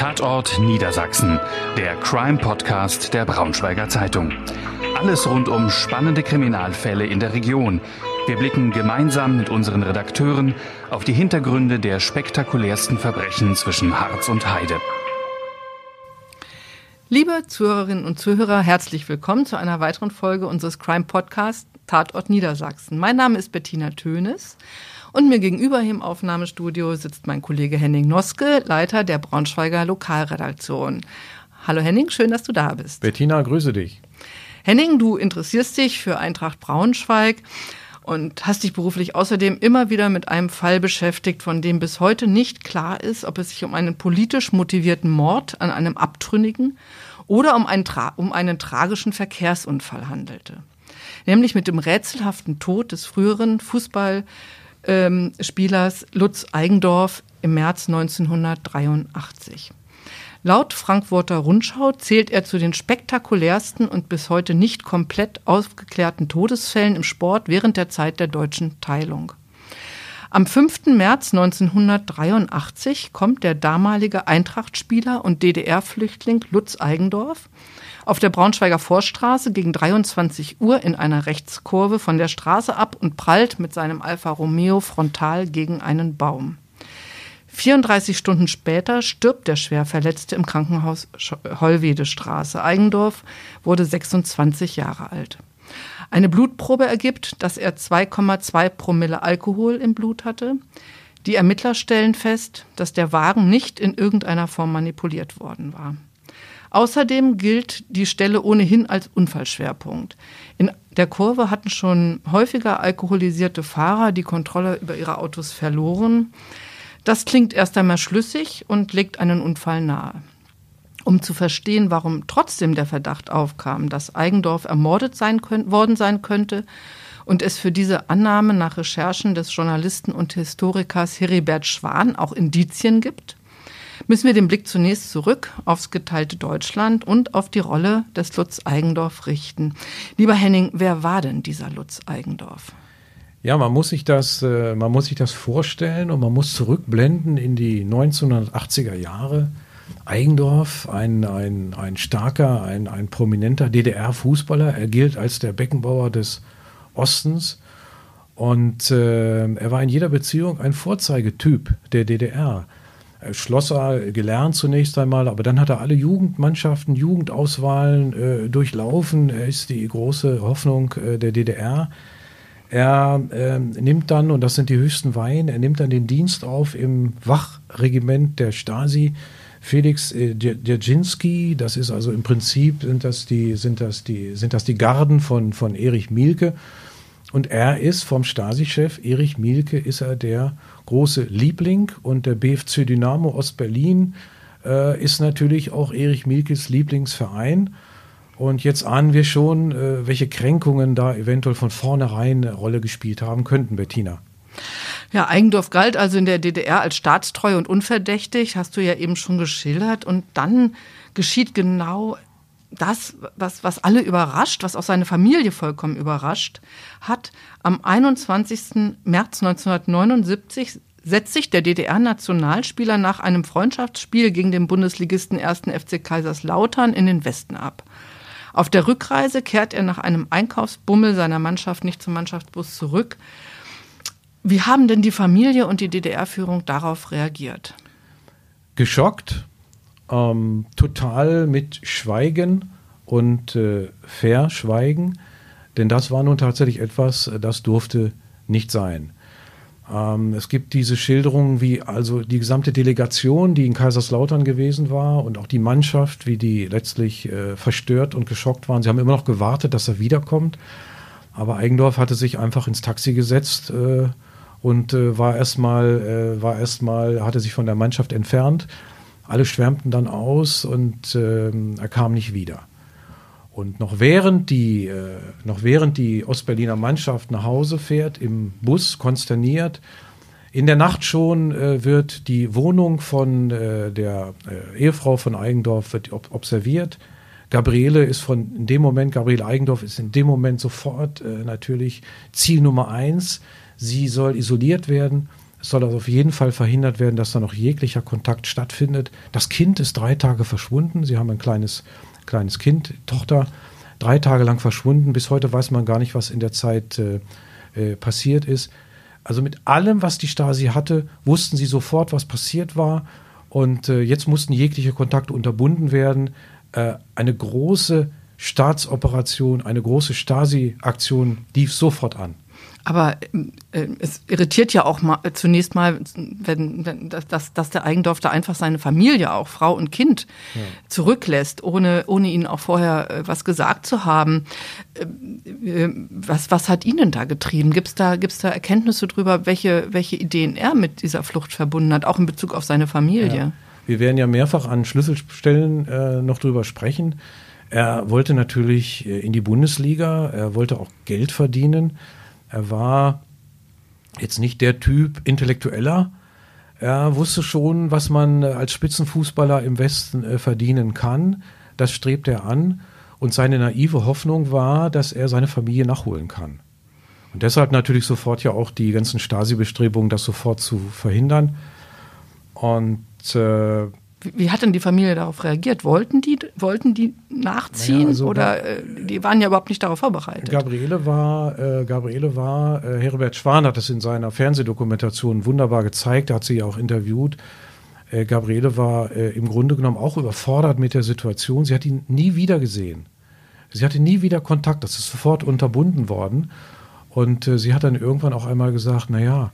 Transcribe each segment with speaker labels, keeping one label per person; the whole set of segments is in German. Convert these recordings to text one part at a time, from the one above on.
Speaker 1: Tatort Niedersachsen, der Crime-Podcast der Braunschweiger Zeitung. Alles rund um spannende Kriminalfälle in der Region. Wir blicken gemeinsam mit unseren Redakteuren auf die Hintergründe der spektakulärsten Verbrechen zwischen Harz und Heide.
Speaker 2: Liebe Zuhörerinnen und Zuhörer, herzlich willkommen zu einer weiteren Folge unseres Crime Podcasts Tatort Niedersachsen. Mein Name ist Bettina Tönes und mir gegenüber im Aufnahmestudio sitzt mein Kollege Henning Noske, Leiter der Braunschweiger Lokalredaktion. Hallo Henning, schön, dass du da bist.
Speaker 3: Bettina, grüße dich.
Speaker 2: Henning, du interessierst dich für Eintracht Braunschweig und hast dich beruflich außerdem immer wieder mit einem Fall beschäftigt, von dem bis heute nicht klar ist, ob es sich um einen politisch motivierten Mord an einem Abtrünnigen oder um einen, um einen tragischen Verkehrsunfall handelte. Nämlich mit dem rätselhaften Tod des früheren Fußball- ähm, Spielers Lutz Eigendorf im März 1983. Laut Frankfurter Rundschau zählt er zu den spektakulärsten und bis heute nicht komplett aufgeklärten Todesfällen im Sport während der Zeit der deutschen Teilung. Am 5. März 1983 kommt der damalige Eintrachtspieler und DDR-Flüchtling Lutz Eigendorf auf der Braunschweiger Vorstraße gegen 23 Uhr in einer Rechtskurve von der Straße ab und prallt mit seinem Alfa Romeo frontal gegen einen Baum. 34 Stunden später stirbt der Schwerverletzte im Krankenhaus Hollwedestraße. Eigendorf wurde 26 Jahre alt. Eine Blutprobe ergibt, dass er 2,2 Promille Alkohol im Blut hatte. Die Ermittler stellen fest, dass der Wagen nicht in irgendeiner Form manipuliert worden war. Außerdem gilt die Stelle ohnehin als Unfallschwerpunkt. In der Kurve hatten schon häufiger alkoholisierte Fahrer die Kontrolle über ihre Autos verloren. Das klingt erst einmal schlüssig und legt einen Unfall nahe. Um zu verstehen, warum trotzdem der Verdacht aufkam, dass Eigendorf ermordet sein können, worden sein könnte und es für diese Annahme nach Recherchen des Journalisten und Historikers Heribert Schwan auch Indizien gibt, müssen wir den Blick zunächst zurück aufs geteilte Deutschland und auf die Rolle des Lutz Eigendorf richten. Lieber Henning, wer war denn dieser Lutz Eigendorf?
Speaker 3: Ja, man muss sich das, äh, man muss sich das vorstellen und man muss zurückblenden in die 1980er Jahre. Eigendorf, ein, ein, ein starker, ein, ein prominenter DDR-Fußballer. Er gilt als der Beckenbauer des Ostens. Und äh, er war in jeder Beziehung ein Vorzeigetyp der DDR. Äh, Schlosser gelernt zunächst einmal, aber dann hat er alle Jugendmannschaften, Jugendauswahlen äh, durchlaufen. Er ist die große Hoffnung äh, der DDR. Er äh, nimmt dann, und das sind die höchsten Weihen, er nimmt dann den Dienst auf im Wachregiment der Stasi. Felix äh, Dzerzhinsky, das ist also im Prinzip sind das die, sind das die, sind das die Garden von, von Erich Mielke. Und er ist vom Stasi-Chef Erich Mielke ist er der große Liebling und der BFC Dynamo Ostberlin äh, ist natürlich auch Erich Mielkes Lieblingsverein. Und jetzt ahnen wir schon, äh, welche Kränkungen da eventuell von vornherein eine Rolle gespielt haben könnten, Bettina.
Speaker 2: Ja, Eigendorf galt also in der DDR als staatstreu und unverdächtig, hast du ja eben schon geschildert. Und dann geschieht genau das, was, was alle überrascht, was auch seine Familie vollkommen überrascht hat. Am 21. März 1979 setzt sich der DDR-Nationalspieler nach einem Freundschaftsspiel gegen den Bundesligisten 1. FC Kaiserslautern in den Westen ab. Auf der Rückreise kehrt er nach einem Einkaufsbummel seiner Mannschaft nicht zum Mannschaftsbus zurück. Wie haben denn die Familie und die DDR-Führung darauf reagiert?
Speaker 3: Geschockt, ähm, total mit Schweigen und äh, Verschweigen, denn das war nun tatsächlich etwas, das durfte nicht sein. Ähm, es gibt diese Schilderungen, wie also die gesamte Delegation, die in Kaiserslautern gewesen war und auch die Mannschaft, wie die letztlich äh, verstört und geschockt waren. Sie haben immer noch gewartet, dass er wiederkommt. Aber Eigendorf hatte sich einfach ins Taxi gesetzt äh, und äh, war erstmal, äh, war erstmal, hatte sich von der Mannschaft entfernt alle schwärmten dann aus und äh, er kam nicht wieder. Und noch während die, äh, die Ostberliner Mannschaft nach Hause fährt, im Bus konsterniert, in der Nacht schon äh, wird die Wohnung von äh, der äh, Ehefrau von Eigendorf wird ob observiert. Gabriele ist von in dem Moment, Gabriele Eigendorf ist in dem Moment sofort äh, natürlich Ziel Nummer eins. Sie soll isoliert werden. Es soll also auf jeden Fall verhindert werden, dass da noch jeglicher Kontakt stattfindet. Das Kind ist drei Tage verschwunden. Sie haben ein kleines, kleines Kind, Tochter, drei Tage lang verschwunden. Bis heute weiß man gar nicht, was in der Zeit äh, äh, passiert ist. Also mit allem, was die Stasi hatte, wussten sie sofort, was passiert war. Und äh, jetzt mussten jegliche Kontakte unterbunden werden. Äh, eine große Staatsoperation, eine große Stasi-Aktion lief sofort an.
Speaker 2: Aber äh, es irritiert ja auch mal, äh, zunächst mal, wenn, wenn dass, dass der Eigendorf da einfach seine Familie, auch Frau und Kind, ja. zurücklässt, ohne, ohne ihnen auch vorher äh, was gesagt zu haben. Äh, äh was, was hat ihn da getrieben? Gibt es da, gibt's da Erkenntnisse darüber, welche, welche Ideen er mit dieser Flucht verbunden hat, auch in Bezug auf seine Familie? Ja.
Speaker 3: Wir werden ja mehrfach an Schlüsselstellen äh, noch drüber sprechen. Er wollte natürlich in die Bundesliga, er wollte auch Geld verdienen. Er war jetzt nicht der Typ Intellektueller. Er wusste schon, was man als Spitzenfußballer im Westen äh, verdienen kann. Das strebt er an. Und seine naive Hoffnung war, dass er seine Familie nachholen kann. Und deshalb natürlich sofort ja auch die ganzen Stasi-Bestrebungen, das sofort zu verhindern. Und äh,
Speaker 2: wie hat denn die Familie darauf reagiert? Wollten die, wollten die nachziehen naja, also oder äh, die waren ja überhaupt nicht darauf vorbereitet?
Speaker 3: Gabriele war, äh, Gabriele war, äh, Herbert Schwan hat das in seiner Fernsehdokumentation wunderbar gezeigt, hat sie ja auch interviewt. Äh, Gabriele war äh, im Grunde genommen auch überfordert mit der Situation. Sie hat ihn nie wieder gesehen. Sie hatte nie wieder Kontakt, das ist sofort unterbunden worden. Und äh, sie hat dann irgendwann auch einmal gesagt, naja,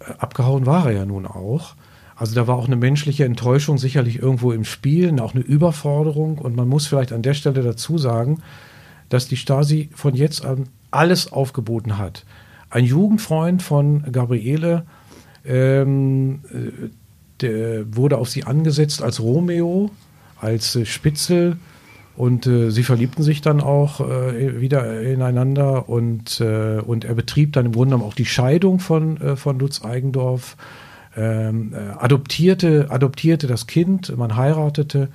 Speaker 3: äh, abgehauen war er ja nun auch. Also da war auch eine menschliche Enttäuschung sicherlich irgendwo im Spiel, auch eine Überforderung. Und man muss vielleicht an der Stelle dazu sagen, dass die Stasi von jetzt an alles aufgeboten hat. Ein Jugendfreund von Gabriele ähm, äh, wurde auf sie angesetzt als Romeo, als äh, Spitzel. Und äh, sie verliebten sich dann auch äh, wieder ineinander und, äh, und er betrieb dann im Grunde genommen auch die Scheidung von, von Lutz Eigendorf ähm, äh, adoptierte, adoptierte das Kind, man heiratete.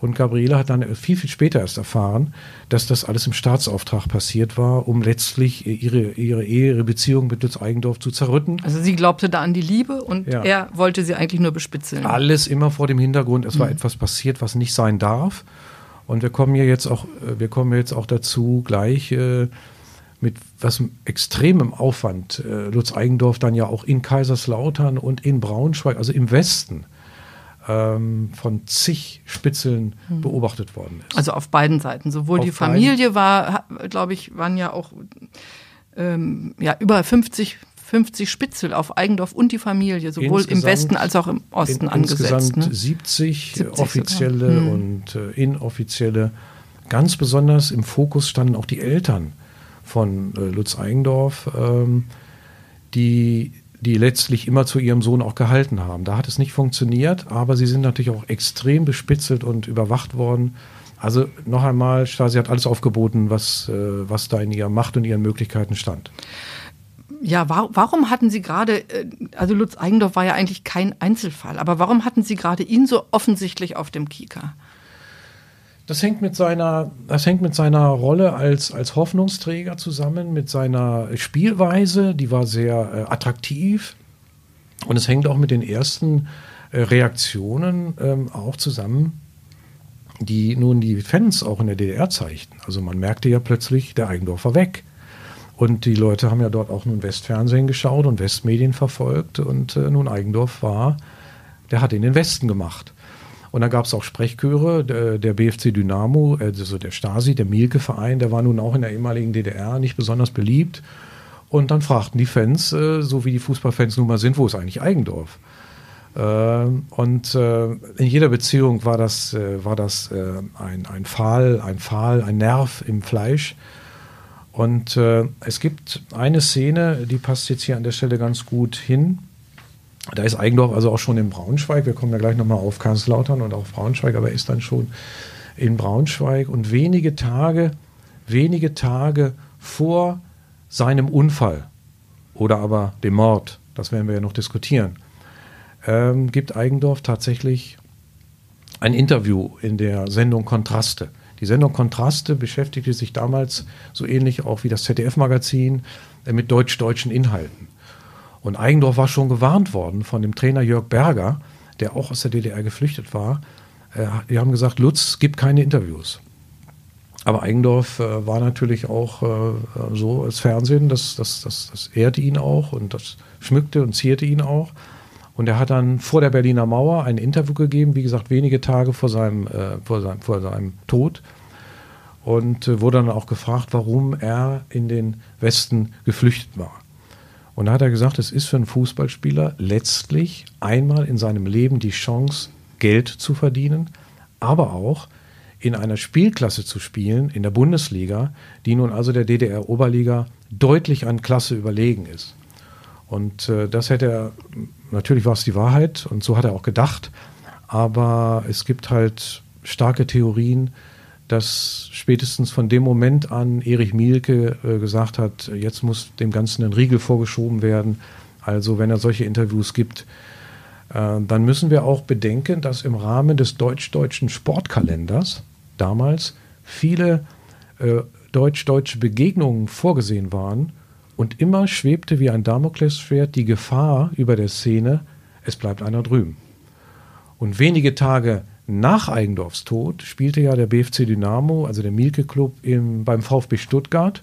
Speaker 3: Und Gabriele hat dann viel, viel später erst erfahren, dass das alles im Staatsauftrag passiert war, um letztlich ihre, ihre Ehe, ihre Beziehung mit Lutz Eigendorf zu zerrütten.
Speaker 2: Also sie glaubte da an die Liebe und ja. er wollte sie eigentlich nur bespitzeln.
Speaker 3: Alles immer vor dem Hintergrund, es war mhm. etwas passiert, was nicht sein darf. Und wir kommen ja jetzt auch, äh, wir kommen jetzt auch dazu, gleich äh, mit was extremem Aufwand äh, Lutz Eigendorf dann ja auch in Kaiserslautern und in Braunschweig, also im Westen, ähm, von zig Spitzeln hm. beobachtet worden ist.
Speaker 2: Also auf beiden Seiten. Sowohl auf die Familie war, glaube ich, waren ja auch ähm, ja, über 50 50 Spitzel auf Eigendorf und die Familie, sowohl insgesamt, im Westen als auch im Osten in, angesetzt.
Speaker 3: Insgesamt ne? 70, 70, offizielle hm. und äh, inoffizielle. Ganz besonders im Fokus standen auch die Eltern von äh, Lutz Eigendorf, ähm, die, die letztlich immer zu ihrem Sohn auch gehalten haben. Da hat es nicht funktioniert, aber sie sind natürlich auch extrem bespitzelt und überwacht worden. Also noch einmal, Stasi hat alles aufgeboten, was, äh, was da in ihrer Macht und ihren Möglichkeiten stand.
Speaker 2: Ja, wa warum hatten Sie gerade, äh, also Lutz Eigendorf war ja eigentlich kein Einzelfall, aber warum hatten Sie gerade ihn so offensichtlich auf dem Kieker?
Speaker 3: Das hängt mit seiner, das hängt mit seiner Rolle als, als Hoffnungsträger zusammen, mit seiner Spielweise, die war sehr äh, attraktiv. Und es hängt auch mit den ersten äh, Reaktionen ähm, auch zusammen, die nun die Fans auch in der DDR zeigten. Also man merkte ja plötzlich, der Eigendorf war weg. Und die Leute haben ja dort auch nun Westfernsehen geschaut und Westmedien verfolgt. Und äh, nun Eigendorf war, der hat in den Westen gemacht. Und dann gab es auch Sprechchöre, der, BFC Dynamo, also der Stasi, der Mielke-Verein, der war nun auch in der ehemaligen DDR nicht besonders beliebt. Und dann fragten die Fans, äh, so wie die Fußballfans nun mal sind, wo ist eigentlich Eigendorf? Äh, und äh, in jeder Beziehung war das, war das ein, ein Pfahl, ein Pfahl, ein Nerv im Fleisch. Und es gibt eine Szene, die passt jetzt hier an der Stelle ganz gut hin. Da ist Eigendorf also auch schon in Braunschweig. Wir kommen ja gleich nochmal auf Kaiserslautern und auf Braunschweig, aber er ist dann schon in Braunschweig. Und wenige Tage, wenige Tage vor seinem Unfall oder aber dem Mord, das werden wir ja noch diskutieren, ähm, gibt Eigendorf tatsächlich ein Interview in der Sendung Kontraste. Die Sendung Kontraste beschäftigte sich damals so ähnlich auch wie das ZDF-Magazin mit deutsch-deutschen Inhalten. Und Eigendorf war schon gewarnt worden von dem Trainer Jörg Berger, der auch aus der DDR geflüchtet war. Äh, die haben gesagt, Lutz, gib keine Interviews. Aber Eigendorf äh, war natürlich auch äh, so als Fernsehen, das, das, das, das ehrte ihn auch und das schmückte und zierte ihn auch. Und er hat dann vor der Berliner Mauer ein Interview gegeben, wie gesagt, wenige Tage vor seinem, äh, vor seinem, vor seinem Tod. Und äh, wurde dann auch gefragt, warum er in den Westen geflüchtet war. Und da hat er gesagt, es ist für einen Fußballspieler letztlich einmal in seinem Leben die Chance, Geld zu verdienen, aber auch in einer Spielklasse zu spielen, in der Bundesliga, die nun also der DDR-Oberliga deutlich an Klasse überlegen ist. Und äh, das hätte er, natürlich war es die Wahrheit und so hat er auch gedacht, aber es gibt halt starke Theorien, dass spätestens von dem Moment an Erich Mielke äh, gesagt hat, jetzt muss dem Ganzen ein Riegel vorgeschoben werden. Also wenn er solche Interviews gibt, äh, dann müssen wir auch bedenken, dass im Rahmen des deutsch-deutschen Sportkalenders damals viele äh, deutsch-deutsche Begegnungen vorgesehen waren und immer schwebte wie ein Damoklesschwert die Gefahr über der Szene, es bleibt einer drüben. Und wenige Tage nach Eigendorfs Tod spielte ja der BFC Dynamo, also der Mielke Club, im, beim VfB Stuttgart.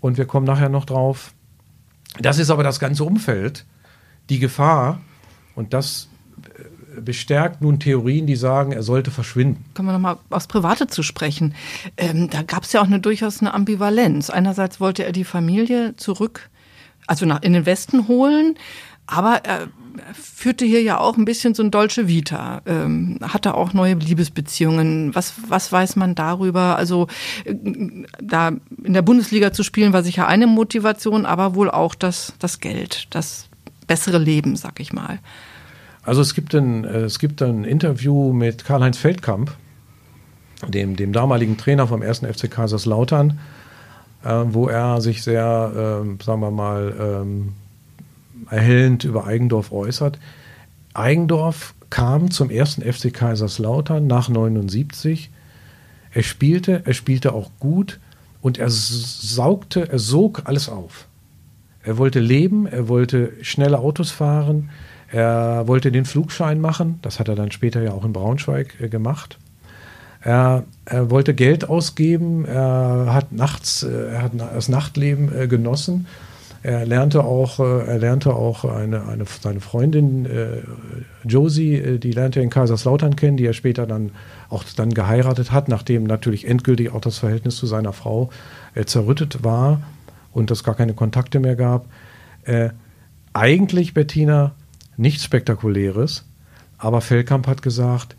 Speaker 3: Und wir kommen nachher noch drauf. Das ist aber das ganze Umfeld, die Gefahr. Und das äh, bestärkt nun Theorien, die sagen, er sollte verschwinden.
Speaker 2: Kommen wir nochmal aufs Private zu sprechen. Ähm, da gab es ja auch eine, durchaus eine Ambivalenz. Einerseits wollte er die Familie zurück, also nach, in den Westen holen, aber er führte hier ja auch ein bisschen so ein Dolce Vita, ähm, hatte auch neue Liebesbeziehungen. Was, was weiß man darüber? Also äh, da in der Bundesliga zu spielen war sicher eine Motivation, aber wohl auch das, das Geld, das bessere Leben, sag ich mal.
Speaker 3: Also es gibt ein, äh, es gibt ein Interview mit Karl-Heinz Feldkamp, dem, dem damaligen Trainer vom 1. FC Kaiserslautern, äh, wo er sich sehr, äh, sagen wir mal, ähm, erhellend über Eigendorf äußert. Eigendorf kam zum ersten FC Kaiserslautern nach 79. Er spielte, er spielte auch gut und er saugte, er sog alles auf. Er wollte leben, er wollte schnelle Autos fahren, er wollte den Flugschein machen, das hat er dann später ja auch in Braunschweig äh, gemacht. Er, er, wollte Geld ausgeben, er hat nachts, äh, er hat das Nachtleben äh, genossen er lernte auch, äh, er lernte auch eine, eine, seine Freundin äh, Josie, äh, die lernte er in Kaiserslautern kennen, die er später dann auch dann geheiratet hat, nachdem natürlich endgültig auch das Verhältnis zu seiner Frau äh, zerrüttet war und es gar keine Kontakte mehr gab. Äh, eigentlich, Bettina, nichts Spektakuläres, aber Fellkamp hat gesagt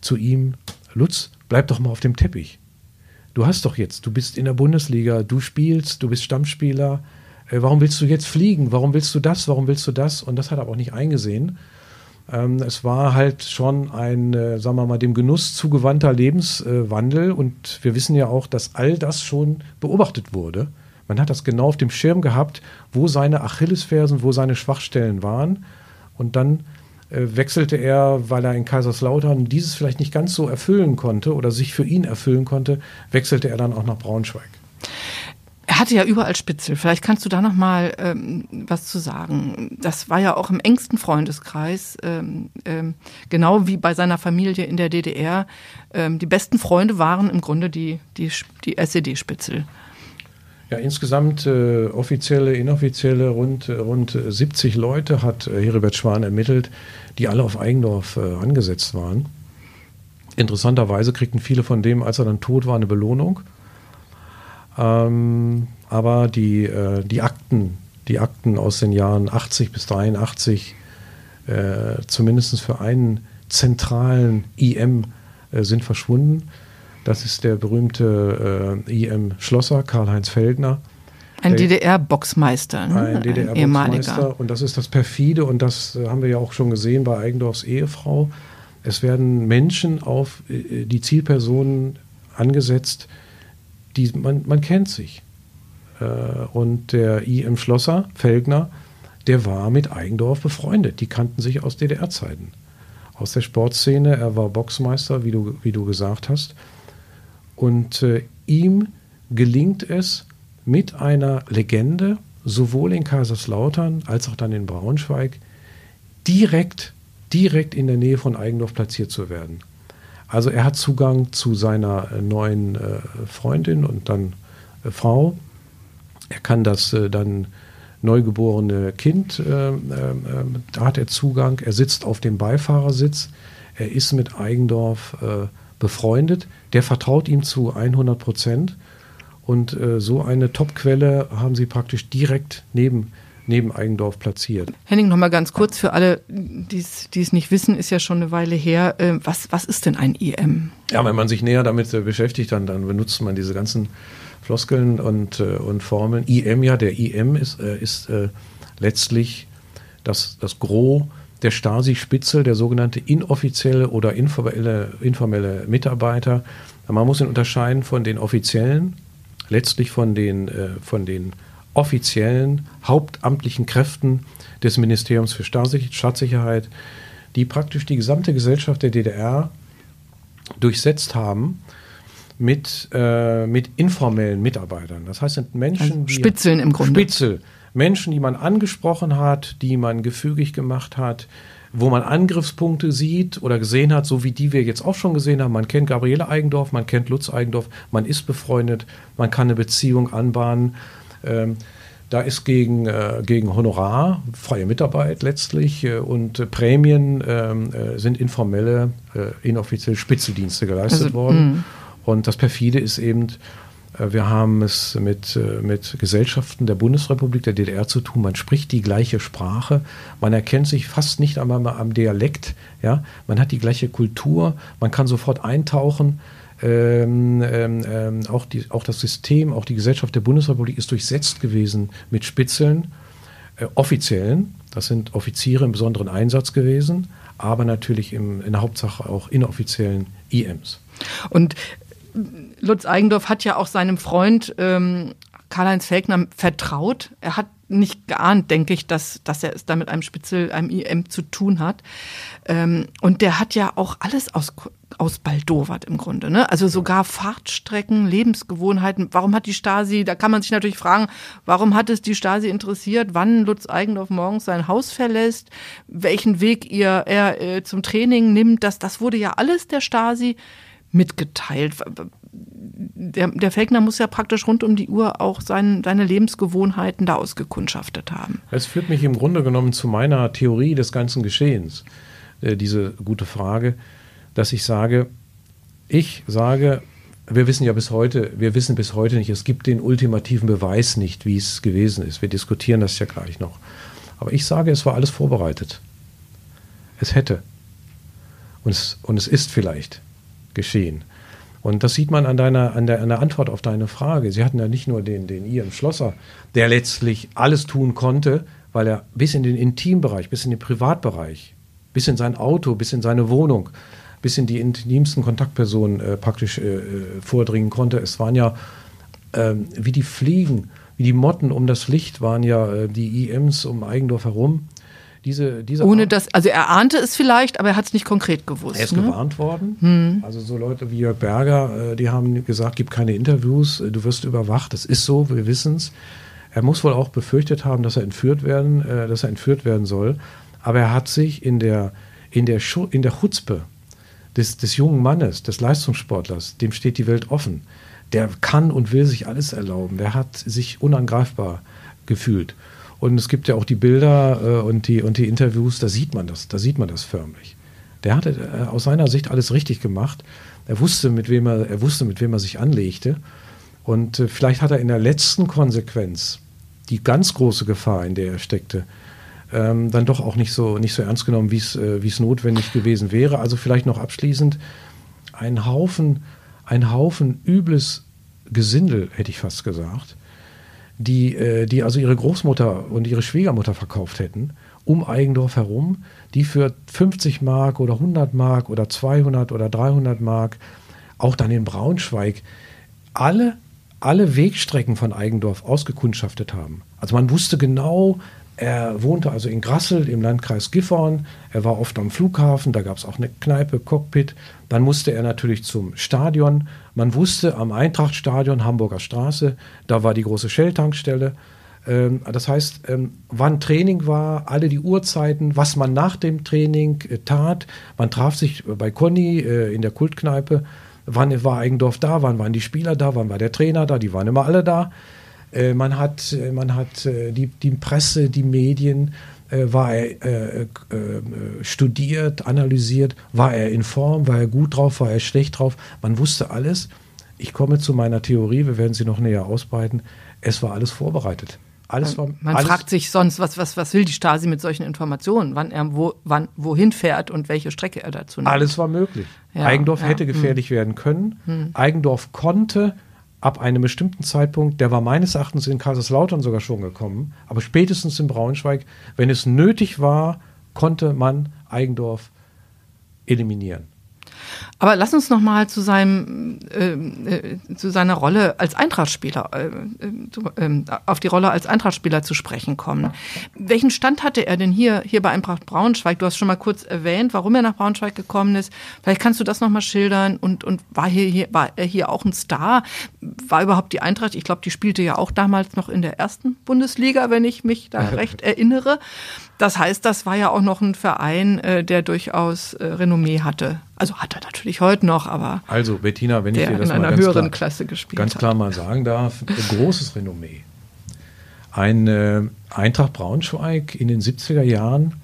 Speaker 3: zu ihm, Lutz, bleib doch mal auf dem Teppich. Du hast doch jetzt, du bist in der Bundesliga, du spielst, du bist Stammspieler, warum willst du jetzt fliegen? Warum willst du das? Warum willst du das? Und das hat er aber auch nicht eingesehen. Ähm, es war halt schon ein, äh, sagen wir mal, dem Genuss zugewandter Lebenswandel. und wir wissen ja auch, dass all das schon beobachtet wurde. Man hat das genau auf dem Schirm gehabt, wo seine Achillesfersen, wo seine Schwachstellen waren. Und dann äh, wechselte er, weil er in Kaiserslautern dieses vielleicht nicht ganz so erfüllen konnte oder sich für ihn erfüllen konnte, wechselte er dann auch nach Braunschweig.
Speaker 2: Hatte ja überall Spitzel. Vielleicht kannst du da noch mal ähm, was zu sagen. Das war ja auch im engsten Freundeskreis, ähm, ähm, genau wie bei seiner Familie in der DDR. Ähm, die besten Freunde waren im Grunde die, die, die SED-Spitzel.
Speaker 3: Ja, insgesamt äh, offizielle, inoffizielle rund, rund 70 Leute hat äh, Heribert Schwan ermittelt, die alle auf Eigendorf äh, angesetzt waren. Interessanterweise kriegten viele von dem, als er dann tot war, eine Belohnung. Ähm, aber die, äh, die Akten, die Akten aus den Jahren 80 bis 83, äh, zumindest für einen zentralen IM, äh, sind verschwunden. Das ist der berühmte äh, IM Schlosser, Karl-Heinz Feldner.
Speaker 2: Ein DDR-Boxmeister,
Speaker 3: ne? Ein DDR-Boxmeister. Und das ist das perfide, und das äh, haben wir ja auch schon gesehen bei Eigendorfs Ehefrau. Es werden Menschen auf äh, die Zielpersonen angesetzt, die, man, man kennt sich. Äh, und der I.M. Schlosser, Felgner, der war mit Eigendorf befreundet. Die kannten sich aus DDR-Zeiten. Aus der Sportszene. Er war Boxmeister, wie du, wie du gesagt hast. Und äh, ihm gelingt es, mit einer Legende sowohl in Kaiserslautern als auch dann in Braunschweig direkt, direkt in der Nähe von Eigendorf platziert zu werden. Also er hat Zugang zu seiner äh, neuen äh, Freundin und dann äh, Frau. Er kann das dann neugeborene Kind, äh, äh, da hat er Zugang. Er sitzt auf dem Beifahrersitz. Er ist mit Eigendorf befreundet. Der vertraut ihm zu 100 Prozent. Und so eine Top-Quelle haben sie praktisch direkt neben neben Eigendorf platziert.
Speaker 2: Henning, noch mal ganz kurz für alle, die es nicht wissen, ist ja schon eine Weile her. Ähm, was, was ist denn ein IM?
Speaker 3: Ja, wenn man sich näher damit äh, beschäftigt, dann, dann benutzt man diese ganzen Floskeln und, äh, und Formeln. IM, ja, der IM ist, äh, ist letztlich das, das Gros der Stasi-Spitzel, der sogenannte inoffizielle oder informelle, informelle Mitarbeiter. Man muss ihn unterscheiden von den offiziellen, letztlich von den, von den offiziellen, hauptamtlichen Kräften des Ministeriums für Staatssicherheit, die praktisch die gesamte Gesellschaft der DDR durchsetzt haben mit, äh, mit informellen Mitarbeitern. Das heißt, sind Menschen,
Speaker 2: also Spitzeln im Grunde.
Speaker 3: Spitzel. Menschen, die man angesprochen hat, die man gefügig gemacht hat, wo man Angriffspunkte sieht oder gesehen hat, so wie die wir jetzt auch schon gesehen haben. Man kennt Gabriele Eigendorf, man kennt Lutz Eigendorf, man ist befreundet, man kann eine Beziehung anbahnen. Ähm, da ist gegen, äh, gegen Honorar, freie Mitarbeit letztlich äh, und äh, Prämien ähm, äh, sind informelle, äh, inoffizielle Spitzeldienste geleistet also, worden. Mh. Und das perfide ist eben, äh, wir haben es mit, mit Gesellschaften der Bundesrepublik, der DDR zu tun. Man spricht die gleiche Sprache. Man erkennt sich fast nicht einmal am Dialekt. Ja? Man hat die gleiche Kultur. Man kann sofort eintauchen. Ähm, ähm, ähm, auch, die, auch das System, auch die Gesellschaft der Bundesrepublik ist durchsetzt gewesen mit Spitzeln, äh, offiziellen, das sind Offiziere im besonderen Einsatz gewesen, aber natürlich im, in der Hauptsache auch inoffiziellen IMs.
Speaker 2: Und Lutz Eigendorf hat ja auch seinem Freund ähm, Karl-Heinz Felkner vertraut. Er hat nicht geahnt, denke ich, dass, dass er es da mit einem Spitzel, einem IM zu tun hat. Ähm, und der hat ja auch alles aus, ausbaldowert im Grunde. Ne? Also sogar Fahrtstrecken, Lebensgewohnheiten. Warum hat die Stasi, da kann man sich natürlich fragen, warum hat es die Stasi interessiert, wann Lutz Eigendorf morgens sein Haus verlässt, welchen Weg ihr, er äh, zum Training nimmt. Das, das wurde ja alles der Stasi mitgeteilt der, der Felkner muss ja praktisch rund um die Uhr auch sein, seine Lebensgewohnheiten da ausgekundschaftet haben.
Speaker 3: Es führt mich im Grunde genommen zu meiner Theorie des ganzen Geschehens, äh, diese gute Frage, dass ich sage, ich sage, wir wissen ja bis heute, wir wissen bis heute nicht, es gibt den ultimativen Beweis nicht, wie es gewesen ist. Wir diskutieren das ja gleich noch. Aber ich sage, es war alles vorbereitet. Es hätte. Und es, und es ist vielleicht geschehen. Und das sieht man an deiner, an der, an der Antwort auf deine Frage. Sie hatten ja nicht nur den, den Ian Schlosser, der letztlich alles tun konnte, weil er bis in den Intimbereich, bis in den Privatbereich, bis in sein Auto, bis in seine Wohnung, bis in die intimsten Kontaktpersonen äh, praktisch äh, äh vordringen konnte. Es waren ja äh, wie die Fliegen, wie die Motten um das Licht waren ja äh, die IMs um Eigendorf herum diese, diese
Speaker 2: Ohne dass, also er ahnte es vielleicht, aber er hat es nicht konkret gewusst.
Speaker 3: Er ist ne? gewarnt worden. Hm. Also so Leute wie Jörg Berger, äh, die haben gesagt, gib keine Interviews, äh, du wirst überwacht. Das ist so, wir wissen es. Er muss wohl auch befürchtet haben, dass er entführt werden, äh, dass er entführt werden soll. Aber er hat sich in der, in der, Schu in der Chutzpe des, des jungen Mannes, des Leistungssportlers, dem steht die Welt offen. Der kann und will sich alles erlauben. Der hat sich unangreifbar gefühlt. Und es gibt ja auch die Bilder äh, und, die, und die Interviews, da sieht man das, da sieht man das förmlich. Der hatte äh, aus seiner Sicht alles richtig gemacht. Er wusste, mit wem er, er wusste, mit wem er sich anlegte. Und äh, vielleicht hat er in der letzten Konsequenz die ganz große Gefahr, in der er steckte, ähm, dann doch auch nicht so, nicht so ernst genommen, wie es äh, notwendig gewesen wäre. Also vielleicht noch abschließend ein Haufen, ein Haufen übles Gesindel, hätte ich fast gesagt, die, äh, die also ihre Großmutter und ihre Schwiegermutter verkauft hätten, um Eigendorf herum, die für 50 Mark oder 100 Mark oder 200 oder 300 Mark, auch dann in Braunschweig, alle, alle Wegstrecken von Eigendorf ausgekundschaftet haben. Also man wusste genau, er wohnte also in Grassel im Landkreis Gifhorn. Er war oft am Flughafen, da gab es auch eine Kneipe, Cockpit. Dann musste er natürlich zum Stadion. Man wusste am Eintrachtstadion, Hamburger Straße, da war die große Shell-Tankstelle. Ähm, das heißt, ähm, wann Training war, alle die Uhrzeiten, was man nach dem Training äh, tat. Man traf sich bei Conny äh, in der Kultkneipe. Wann war Eigendorf da? Wann waren die Spieler da? Wann war der Trainer da? Die waren immer alle da. Äh, man hat, man hat die, die Presse, die Medien, war er studiert, analysiert, war er in Form, war er gut drauf, war er schlecht drauf. Man wusste alles. Ich komme zu meiner Theorie, wir werden sie noch näher ausbreiten. Es war alles vorbereitet. Alles
Speaker 2: war, man alles fragt sich sonst, was, was, was will die Stasi mit solchen Informationen, wann er wo, wann, wohin fährt und welche Strecke er dazu
Speaker 3: nimmt. Alles war möglich. Ja, Eigendorf ja. hätte gefährlich hm. werden können. Hm. Eigendorf konnte ab einem bestimmten Zeitpunkt, der war meines Erachtens in Kaiserslautern sogar schon gekommen, aber spätestens in Braunschweig, wenn es nötig war, konnte man Eigendorf eliminieren.
Speaker 2: Aber lass uns noch mal zu seinem äh, äh, zu seiner Rolle als Eintrachtspieler äh, äh, auf die Rolle als Eintrachtspieler zu sprechen kommen. Welchen Stand hatte er denn hier hier bei Eintracht Braunschweig? Du hast schon mal kurz erwähnt, warum er nach Braunschweig gekommen ist. Vielleicht kannst du das noch mal schildern und und war hier, hier war er hier auch ein Star? War überhaupt die Eintracht? Ich glaube, die spielte ja auch damals noch in der ersten Bundesliga, wenn ich mich da recht erinnere. Das heißt, das war ja auch noch ein Verein, äh, der durchaus äh, Renommee hatte. Also hat er natürlich heute noch, aber
Speaker 3: also Bettina, wenn ich dir das
Speaker 2: in einer höheren klar, Klasse gespielt
Speaker 3: ganz klar mal sagen darf, großes Renommee. Ein äh, Eintracht Braunschweig in den 70er Jahren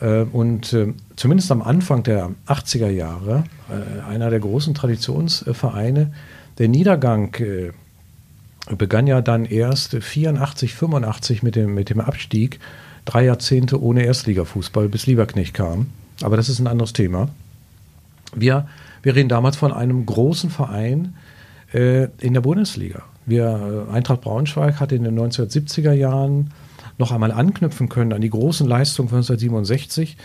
Speaker 3: äh, und zumindest am Anfang der 80er Jahre einer der großen Traditionsvereine. Der Niedergang begann ja dann erst 84, 85 mit dem, mit dem Abstieg drei Jahrzehnte ohne Erstligafußball, bis Lieberknecht kam. Aber das ist ein anderes Thema. Wir, wir reden damals von einem großen Verein äh, in der Bundesliga. Wir, äh, Eintracht Braunschweig hat in den 1970er Jahren noch einmal anknüpfen können an die großen Leistungen von 1967.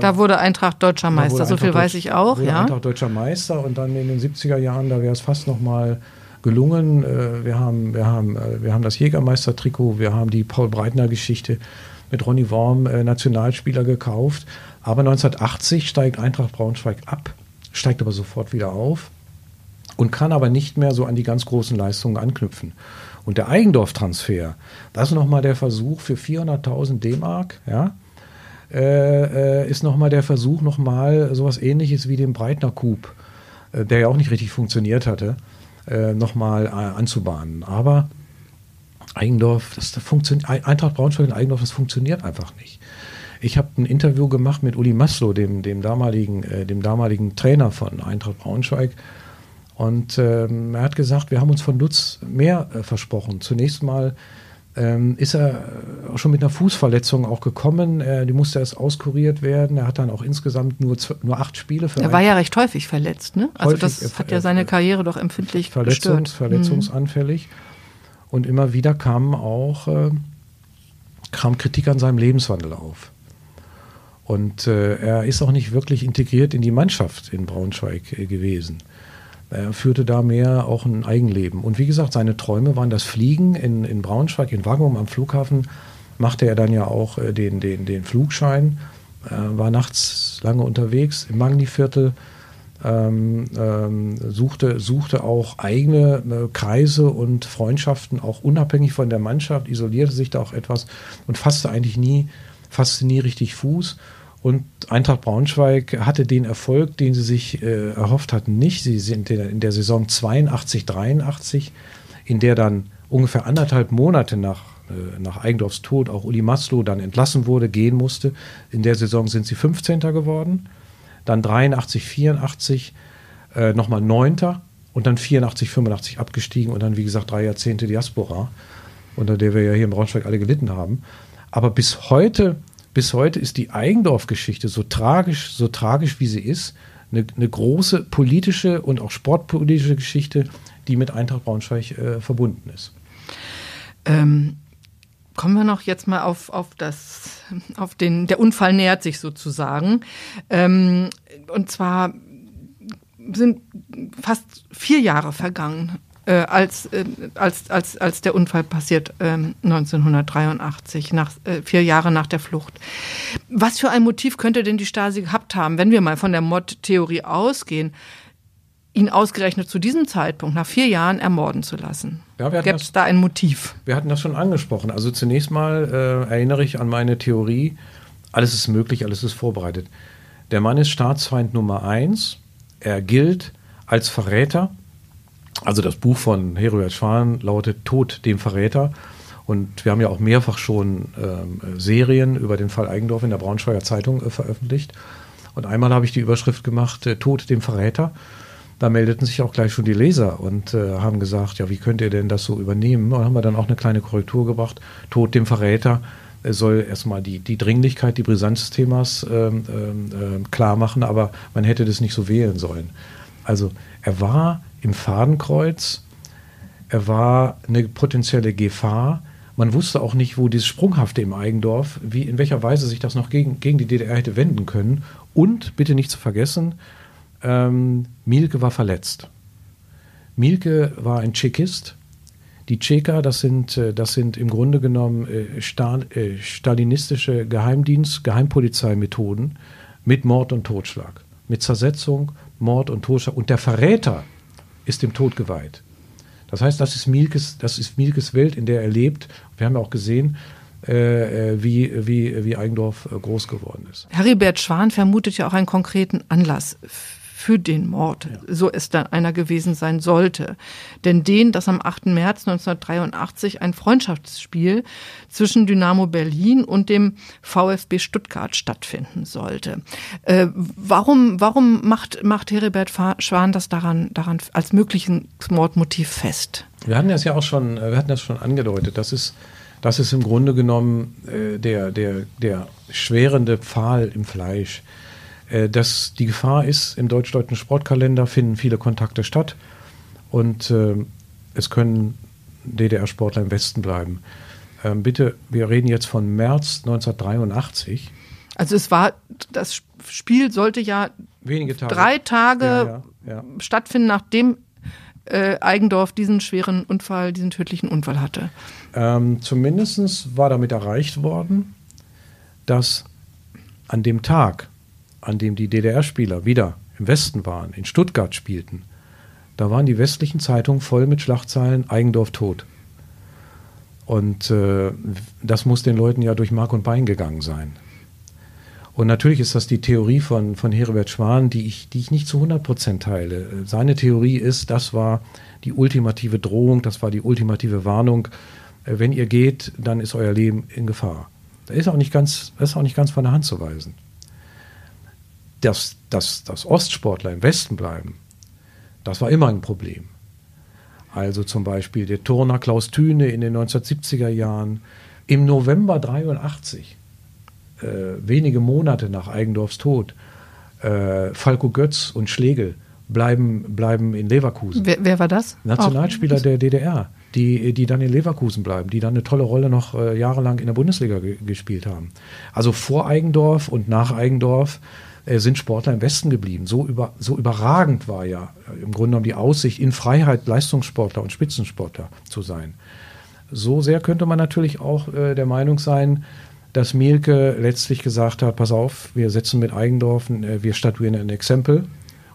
Speaker 2: Da wurde Eintracht deutscher Meister, so viel weiß ich auch.
Speaker 3: Ja. Eintracht deutscher Meister und dann in den 70er Jahren, da wäre es fast noch mal gelungen. Äh, wir haben, wir haben, äh, wir haben das Jägermeister-Trikot, wir haben die Paul Breitner-Geschichte mit Ronny Worm äh, Nationalspieler gekauft. Aber 1980 steigt Eintracht Braunschweig ab, steigt aber sofort wieder auf und kann aber nicht mehr so an die ganz großen Leistungen anknüpfen. Und der Eigendorf-Transfer, das ist nochmal der Versuch für 400.000 D-Mark, ja, äh, äh, ist nochmal der Versuch, nochmal sowas ähnliches wie den Breitner Coup, äh, der ja auch nicht richtig funktioniert hatte, äh, nochmal äh, anzubahnen. Aber Eigendorf, das, das funktioniert, Eintracht Braunschweig und Eigendorf, das funktioniert einfach nicht. Ich habe ein Interview gemacht mit Uli Maslow, dem, dem, damaligen, äh, dem damaligen Trainer von Eintracht Braunschweig. Und ähm, er hat gesagt, wir haben uns von Lutz mehr äh, versprochen. Zunächst mal ähm, ist er auch schon mit einer Fußverletzung auch gekommen. Äh, die musste erst auskuriert werden. Er hat dann auch insgesamt nur, nur acht Spiele
Speaker 2: für. Er war ja recht häufig verletzt, ne? Also häufig, das hat ja seine Karriere doch empfindlich
Speaker 3: Verletzungs, gestört. Verletzungsanfällig. Mhm. Und immer wieder kam auch äh, kam Kritik an seinem Lebenswandel auf. Und äh, er ist auch nicht wirklich integriert in die Mannschaft in Braunschweig äh, gewesen. Er führte da mehr auch ein Eigenleben. Und wie gesagt, seine Träume waren das Fliegen in, in Braunschweig, in Waggum am Flughafen. Machte er dann ja auch äh, den, den, den Flugschein, war nachts lange unterwegs im Magni-Viertel ähm, ähm, suchte, suchte auch eigene äh, Kreise und Freundschaften, auch unabhängig von der Mannschaft, isolierte sich da auch etwas und fasste eigentlich nie, fasste nie richtig Fuß. Und Eintracht Braunschweig hatte den Erfolg, den sie sich äh, erhofft hatten, nicht. Sie sind in der Saison 82, 83, in der dann ungefähr anderthalb Monate nach, äh, nach Eigendorfs Tod auch Uli Maslow dann entlassen wurde, gehen musste. In der Saison sind sie 15. geworden dann 83, 84 äh, nochmal Neunter und dann 84, 85 abgestiegen und dann, wie gesagt, drei Jahrzehnte Diaspora, unter der wir ja hier in Braunschweig alle gelitten haben. Aber bis heute, bis heute ist die Eigendorf-Geschichte so tragisch, so tragisch wie sie ist, eine, eine, große politische und auch sportpolitische Geschichte, die mit Eintracht Braunschweig äh, verbunden ist.
Speaker 2: Ähm, kommen wir noch jetzt mal auf, auf das, auf den, der Unfall nähert sich sozusagen. Ähm, und zwar sind fast vier Jahre vergangen, äh, als, äh, als, als, als der Unfall passiert, äh, 1983, nach, äh, vier Jahre nach der Flucht. Was für ein Motiv könnte denn die Stasi gehabt haben, wenn wir mal von der Mod-Theorie ausgehen, ihn ausgerechnet zu diesem Zeitpunkt, nach vier Jahren, ermorden zu lassen? Ja, Gibt es da ein Motiv?
Speaker 3: Wir hatten das schon angesprochen. Also zunächst mal äh, erinnere ich an meine Theorie, alles ist möglich, alles ist vorbereitet. Der Mann ist Staatsfeind Nummer eins. Er gilt als Verräter. Also das Buch von Heribert Schwan lautet Tod dem Verräter. Und wir haben ja auch mehrfach schon ähm, Serien über den Fall Eigendorf in der Braunschweiger Zeitung äh, veröffentlicht. Und einmal habe ich die Überschrift gemacht, äh, Tod dem Verräter. Da meldeten sich auch gleich schon die Leser und äh, haben gesagt, ja, wie könnt ihr denn das so übernehmen? Und haben wir dann auch eine kleine Korrektur gebracht. Tod dem Verräter soll erstmal die, die Dringlichkeit, die Brisanz des Themas ähm, ähm, klar machen, aber man hätte das nicht so wählen sollen. Also er war im Fadenkreuz, er war eine potenzielle Gefahr. Man wusste auch nicht, wo dieses Sprunghafte im Eigendorf, wie in welcher Weise sich das noch gegen, gegen die DDR hätte wenden können. Und bitte nicht zu vergessen, ähm, Mielke war verletzt. Mielke war ein Tschechist. Die Tscheker, das sind, äh, das sind im Grunde genommen äh, äh, stalinistische Geheimdienst, Geheimpolizeimethoden mit Mord und Totschlag. Mit Zersetzung, Mord und Totschlag. Und der Verräter ist dem Tod geweiht. Das heißt, das ist Mielkes, das ist Mielkes Welt, in der er lebt. Wir haben ja auch gesehen, wie, wie, wie Eigendorf groß geworden ist.
Speaker 2: Heribert Schwan vermutet ja auch einen konkreten Anlass für den Mord, ja. so es dann einer gewesen sein sollte. Denn den, dass am 8. März 1983 ein Freundschaftsspiel zwischen Dynamo Berlin und dem VfB Stuttgart stattfinden sollte. Äh, warum, warum macht, macht Heribert Schwan das daran, daran als möglichen Mordmotiv fest?
Speaker 3: Wir hatten das ja auch schon, wir hatten das schon angedeutet. Das ist, das ist im Grunde genommen äh, der, der, der schwerende Pfahl im Fleisch. Äh, dass die Gefahr ist, im deutsch-deutschen Sportkalender finden viele Kontakte statt und äh, es können DDR-Sportler im Westen bleiben. Ähm, bitte, wir reden jetzt von März 1983.
Speaker 2: Also es war, das Spiel sollte ja Wenige Tage. drei Tage ja, ja, ja. stattfinden, nachdem äh, Eigendorf diesen schweren Unfall, diesen tödlichen Unfall hatte.
Speaker 3: Ähm, Zumindest war damit erreicht worden, dass an dem Tag, an dem die DDR-Spieler wieder im Westen waren, in Stuttgart spielten, da waren die westlichen Zeitungen voll mit Schlagzeilen Eigendorf tot. Und äh, das muss den Leuten ja durch Mark und Bein gegangen sein. Und natürlich ist das die Theorie von, von Heribert Schwan, die ich, die ich nicht zu 100 Prozent teile. Seine Theorie ist, das war die ultimative Drohung, das war die ultimative Warnung. Äh, wenn ihr geht, dann ist euer Leben in Gefahr. Das ist auch nicht ganz, das ist auch nicht ganz von der Hand zu weisen dass, dass, dass Ostsportler im Westen bleiben, das war immer ein Problem. Also zum Beispiel der Turner Klaus Thüne in den 1970er Jahren. Im November 83, äh, wenige Monate nach Eigendorfs Tod, äh, Falco Götz und Schlegel bleiben, bleiben in Leverkusen.
Speaker 2: Wer, wer war das?
Speaker 3: Nationalspieler Auch. der DDR, die, die dann in Leverkusen bleiben, die dann eine tolle Rolle noch äh, jahrelang in der Bundesliga gespielt haben. Also vor Eigendorf und nach Eigendorf sind Sportler im Westen geblieben. So, über, so überragend war ja äh, im Grunde genommen die Aussicht, in Freiheit Leistungssportler und Spitzensportler zu sein. So sehr könnte man natürlich auch äh, der Meinung sein, dass Mielke letztlich gesagt hat, pass auf, wir setzen mit Eigendorf, äh, wir statuieren ein Exempel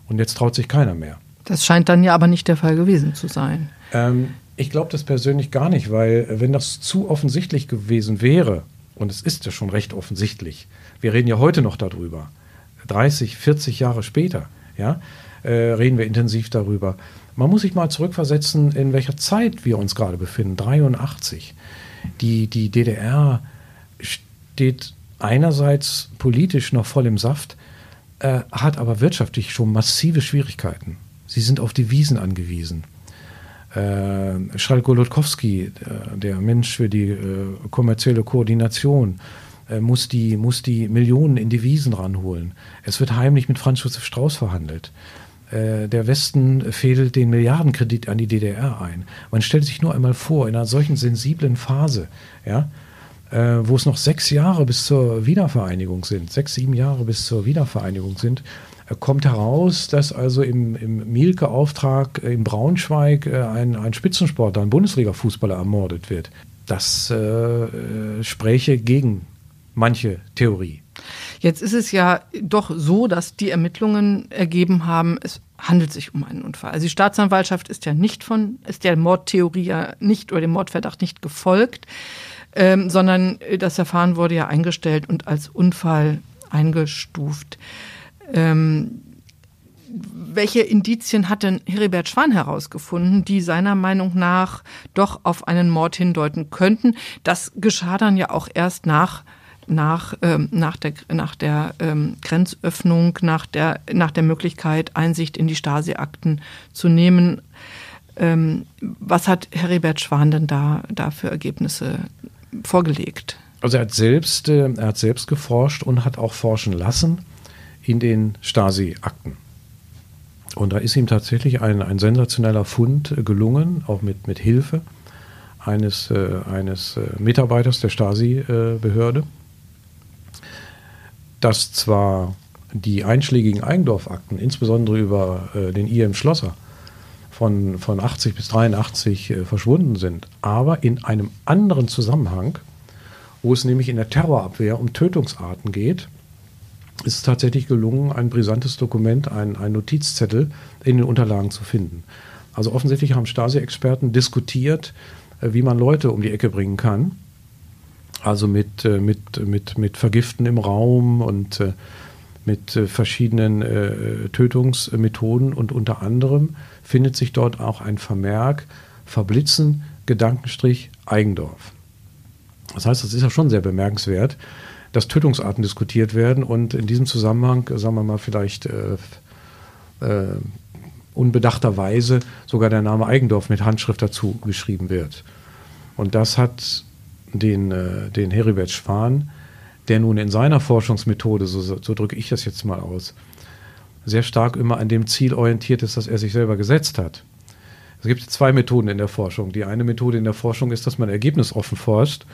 Speaker 3: und jetzt traut sich keiner mehr.
Speaker 2: Das scheint dann ja aber nicht der Fall gewesen zu sein.
Speaker 3: Ähm, ich glaube das persönlich gar nicht, weil äh, wenn das zu offensichtlich gewesen wäre, und es ist ja schon recht offensichtlich, wir reden ja heute noch darüber, 30, 40 Jahre später, ja, äh, reden wir intensiv darüber. Man muss sich mal zurückversetzen, in welcher Zeit wir uns gerade befinden. 83. Die, die DDR steht einerseits politisch noch voll im Saft, äh, hat aber wirtschaftlich schon massive Schwierigkeiten. Sie sind auf die Wiesen angewiesen. Äh, Lotkowski, äh, der Mensch für die äh, kommerzielle Koordination, muss, die, muss die Millionen in Devisen ranholen. Es wird heimlich mit Franz Josef Strauß verhandelt. Äh, der Westen fädelt den Milliardenkredit an die DDR ein. Man stellt sich nur einmal vor, in einer solchen sensiblen Phase, ja, äh, wo es noch sechs Jahre bis zur Wiedervereinigung sind, sechs, sieben Jahre bis zur Wiedervereinigung sind, kommt heraus, dass also im, im Mielke-Auftrag in Braunschweig ein, ein Spitzensportler, ein Bundesliga-Fußballer ermordet wird. Das äh, spräche gegen manche Theorie.
Speaker 2: Jetzt ist es ja doch so, dass die Ermittlungen ergeben haben, es handelt sich um einen Unfall. Also die Staatsanwaltschaft ist ja nicht von, ist der Mordtheorie ja nicht oder dem Mordverdacht nicht gefolgt, ähm, sondern das Verfahren wurde ja eingestellt und als Unfall eingestuft. Ähm, welche Indizien hat denn Heribert Schwan herausgefunden, die seiner Meinung nach doch auf einen Mord hindeuten könnten? Das geschah dann ja auch erst nach nach, ähm, nach der, nach der ähm, Grenzöffnung, nach der, nach der Möglichkeit, Einsicht in die Stasi-Akten zu nehmen. Ähm, was hat Heribert Schwan denn da, da für Ergebnisse vorgelegt?
Speaker 3: Also er hat selbst, äh, er hat selbst geforscht und hat auch forschen lassen in den Stasi-Akten. Und da ist ihm tatsächlich ein, ein sensationeller Fund gelungen, auch mit, mit Hilfe eines, äh, eines äh, Mitarbeiters der Stasi-Behörde. Dass zwar die einschlägigen Eigendorfakten, insbesondere über äh, den IM Schlosser, von, von 80 bis 83 äh, verschwunden sind, aber in einem anderen Zusammenhang, wo es nämlich in der Terrorabwehr um Tötungsarten geht, ist es tatsächlich gelungen, ein brisantes Dokument, ein, ein Notizzettel in den Unterlagen zu finden. Also offensichtlich haben Stasi-Experten diskutiert, äh, wie man Leute um die Ecke bringen kann also mit, äh, mit, mit, mit Vergiften im Raum und äh, mit äh, verschiedenen Tötungsmethoden und unter anderem findet sich dort auch ein Vermerk Verblitzen, Gedankenstrich, Eigendorf. Das heißt, das ist ja schon sehr bemerkenswert, dass Tötungsarten diskutiert werden und in diesem Zusammenhang, sagen wir mal, vielleicht äh, äh, unbedachterweise sogar der Name Eigendorf mit Handschrift dazu geschrieben wird. Und das hat den, äh, den Heribert Schwan, der nun in seiner Forschungsmethode, so, so drücke ich das jetzt mal aus, sehr stark immer an dem Ziel orientiert ist, das er sich selber gesetzt hat. Es gibt zwei Methoden in der Forschung. Die eine Methode in der Forschung ist, dass man ergebnisoffen forscht.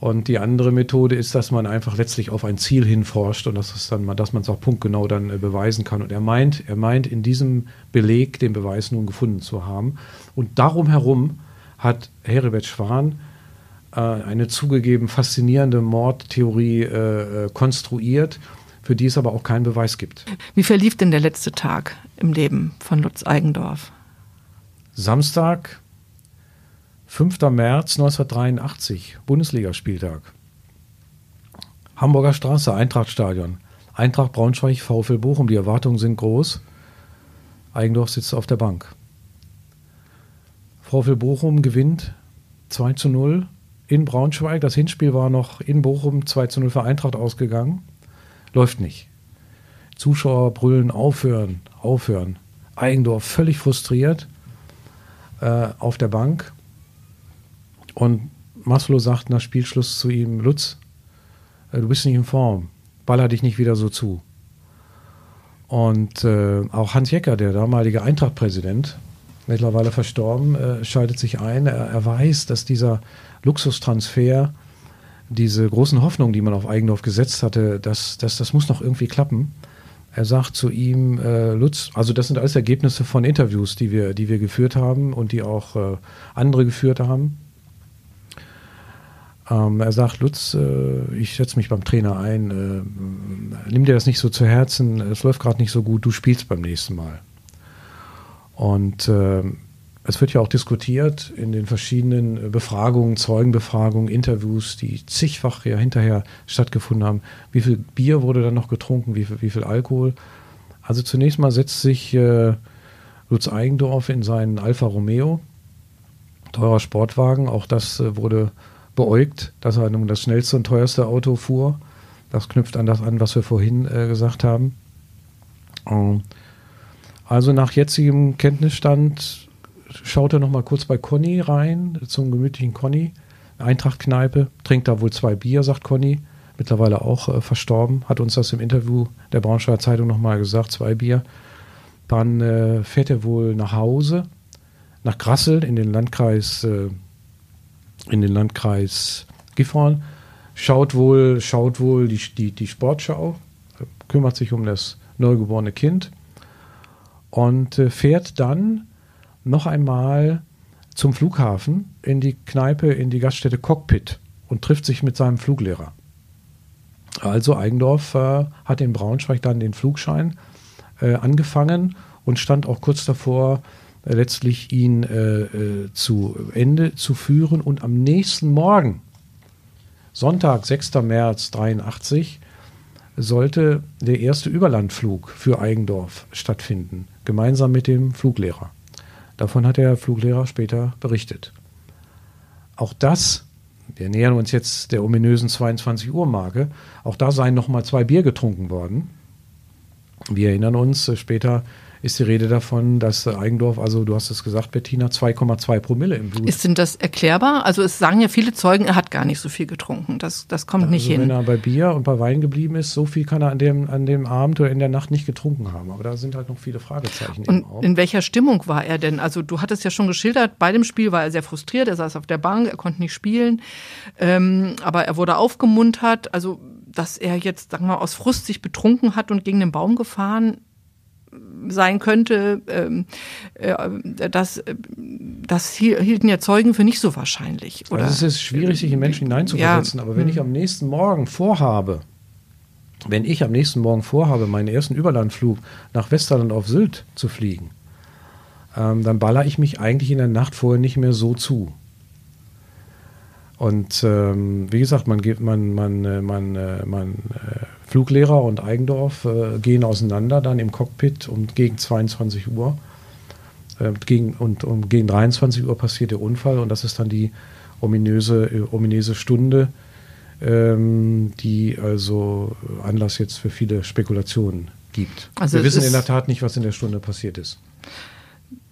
Speaker 3: Und die andere Methode ist, dass man einfach letztlich auf ein Ziel hinforscht und dass, es dann dass man es auch punktgenau dann äh, beweisen kann. Und er meint, er meint in diesem Beleg den Beweis nun gefunden zu haben. Und darum herum hat Heribert Schwan eine zugegeben faszinierende Mordtheorie äh, äh, konstruiert, für die es aber auch keinen Beweis gibt.
Speaker 2: Wie verlief denn der letzte Tag im Leben von Lutz Eigendorf?
Speaker 3: Samstag, 5. März 1983, Bundesligaspieltag. Hamburger Straße, Eintrachtstadion. Eintracht Braunschweig, VfL Bochum, die Erwartungen sind groß. Eigendorf sitzt auf der Bank. VfL Bochum gewinnt 2 zu 0 in Braunschweig. Das Hinspiel war noch in Bochum 2 zu 0 für Eintracht ausgegangen. Läuft nicht. Zuschauer brüllen aufhören, aufhören. Eigendorf völlig frustriert äh, auf der Bank. Und Maslow sagt nach Spielschluss zu ihm, Lutz, äh, du bist nicht in Form, baller dich nicht wieder so zu. Und äh, auch Hans Jecker, der damalige Eintracht-Präsident, mittlerweile verstorben, äh, schaltet sich ein. Er, er, weiß, dass dieser Luxustransfer, diese großen Hoffnungen, die man auf Eigendorf gesetzt hatte, dass, dass das muss noch irgendwie klappen. Er sagt zu ihm, äh, Lutz, also das sind alles Ergebnisse von Interviews, die wir, die wir geführt haben und die auch äh, andere geführt haben. Ähm, er sagt, Lutz, äh, ich setze mich beim Trainer ein, äh, nimm dir das nicht so zu Herzen, es läuft gerade nicht so gut, du spielst beim nächsten Mal. Und äh, es wird ja auch diskutiert in den verschiedenen Befragungen, Zeugenbefragungen, Interviews, die zigfach ja hinterher stattgefunden haben. Wie viel Bier wurde dann noch getrunken, wie viel, wie viel Alkohol? Also zunächst mal setzt sich äh, Lutz Eigendorf in seinen Alfa Romeo, teurer Sportwagen. Auch das äh, wurde beäugt, dass er nun das schnellste und teuerste Auto fuhr. Das knüpft an das an, was wir vorhin äh, gesagt haben. Ähm, also nach jetzigem Kenntnisstand schaut er noch mal kurz bei Conny rein, zum gemütlichen Conny. Eintracht-Kneipe, trinkt da wohl zwei Bier, sagt Conny. Mittlerweile auch äh, verstorben, hat uns das im Interview der Braunschweiger Zeitung noch mal gesagt, zwei Bier. Dann äh, fährt er wohl nach Hause, nach Grassel in den Landkreis, äh, in den Landkreis Gifhorn, schaut wohl, schaut wohl die, die, die Sportschau, kümmert sich um das neugeborene Kind und äh, fährt dann noch einmal zum Flughafen in die Kneipe, in die Gaststätte Cockpit und trifft sich mit seinem Fluglehrer. Also Eigendorf äh, hat in Braunschweig dann den Flugschein äh, angefangen und stand auch kurz davor, äh, letztlich ihn äh, äh, zu Ende zu führen. Und am nächsten Morgen, Sonntag, 6. März 83, sollte der erste Überlandflug für Eigendorf stattfinden, gemeinsam mit dem Fluglehrer. Davon hat der Fluglehrer später berichtet. Auch das, wir nähern uns jetzt der ominösen 22 Uhr Marke, auch da seien noch mal zwei Bier getrunken worden. Wir erinnern uns, äh, später ist die Rede davon, dass Eigendorf, also du hast es gesagt, Bettina, 2,2 Promille im Blut.
Speaker 2: Ist denn das erklärbar? Also es sagen ja viele Zeugen, er hat gar nicht so viel getrunken. Das, das kommt
Speaker 3: also
Speaker 2: nicht hin.
Speaker 3: Wenn er bei Bier und bei Wein geblieben ist, so viel kann er an dem, an dem Abend oder in der Nacht nicht getrunken haben. Aber da sind halt noch viele Fragezeichen.
Speaker 2: Und in welcher Stimmung war er denn? Also du hattest ja schon geschildert, bei dem Spiel war er sehr frustriert, er saß auf der Bank, er konnte nicht spielen, ähm, aber er wurde aufgemuntert. Also dass er jetzt, sagen wir mal, aus Frust sich betrunken hat und gegen den Baum gefahren sein könnte, ähm, äh, das, das hielten ja Zeugen für nicht so wahrscheinlich. Oder?
Speaker 3: Also es ist schwierig, sich in Menschen hineinzuversetzen, ja. aber wenn ich am nächsten Morgen vorhabe, wenn ich am nächsten Morgen vorhabe, meinen ersten Überlandflug nach Westerland auf Sylt zu fliegen, ähm, dann baller ich mich eigentlich in der Nacht vorher nicht mehr so zu. Und ähm, wie gesagt, man geht, man, man, äh, man, äh, man, äh, Fluglehrer und Eigendorf äh, gehen auseinander dann im Cockpit um gegen 22 Uhr. Äh, gegen, und um gegen 23 Uhr passiert der Unfall und das ist dann die ominöse, äh, ominöse Stunde, ähm, die also Anlass jetzt für viele Spekulationen gibt. Also Wir wissen in der Tat nicht, was in der Stunde passiert ist.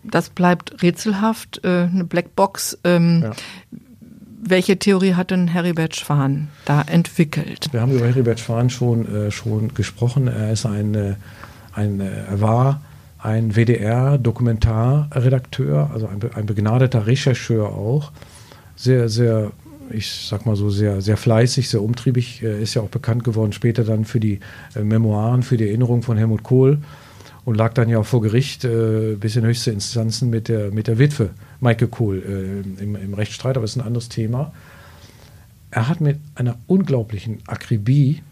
Speaker 2: Das bleibt rätselhaft, eine Blackbox. Ähm, ja welche Theorie hat denn Heribert Schwan da entwickelt?
Speaker 3: Wir haben über Heribert Schwan schon, äh, schon gesprochen. Er ist ein, äh, ein äh, er war ein WDR-Dokumentarredakteur, also ein, ein begnadeter Rechercheur auch. Sehr, sehr, ich sag mal so, sehr, sehr fleißig, sehr umtriebig. Er ist ja auch bekannt geworden später dann für die äh, Memoiren, für die Erinnerung von Helmut Kohl und lag dann ja auch vor Gericht äh, bis in höchste Instanzen mit der, mit der Witwe Michael Kohl äh, im, im Rechtsstreit, aber das ist ein anderes Thema. Er hat mit einer unglaublichen Akribie,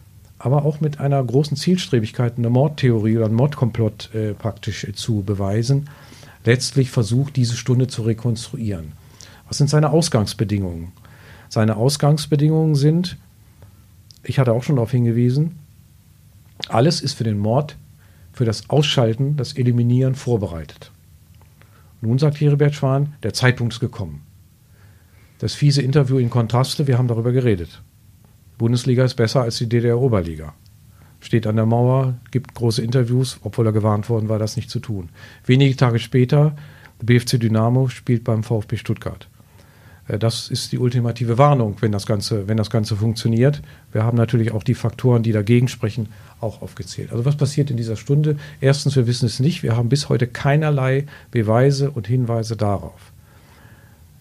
Speaker 3: aber auch mit einer großen Zielstrebigkeit eine Mordtheorie oder einen Mordkomplott äh, praktisch äh, zu beweisen, letztlich versucht, diese Stunde zu rekonstruieren. Was sind seine Ausgangsbedingungen? Seine Ausgangsbedingungen sind, ich hatte auch schon darauf hingewiesen, alles ist für den Mord für das Ausschalten, das Eliminieren vorbereitet. Nun sagt Heribert Schwan, der Zeitpunkt ist gekommen. Das fiese Interview in Kontraste, wir haben darüber geredet. Bundesliga ist besser als die DDR-Oberliga. Steht an der Mauer, gibt große Interviews, obwohl er gewarnt worden war, das nicht zu tun. Wenige Tage später, BFC Dynamo spielt beim VfB Stuttgart. Äh, das ist die ultimative Warnung, wenn das, Ganze, wenn das Ganze funktioniert. Wir haben natürlich auch die Faktoren, die dagegen sprechen, auch aufgezählt. Also was passiert in dieser Stunde? Erstens, wir wissen es nicht. Wir haben bis heute keinerlei Beweise und Hinweise darauf.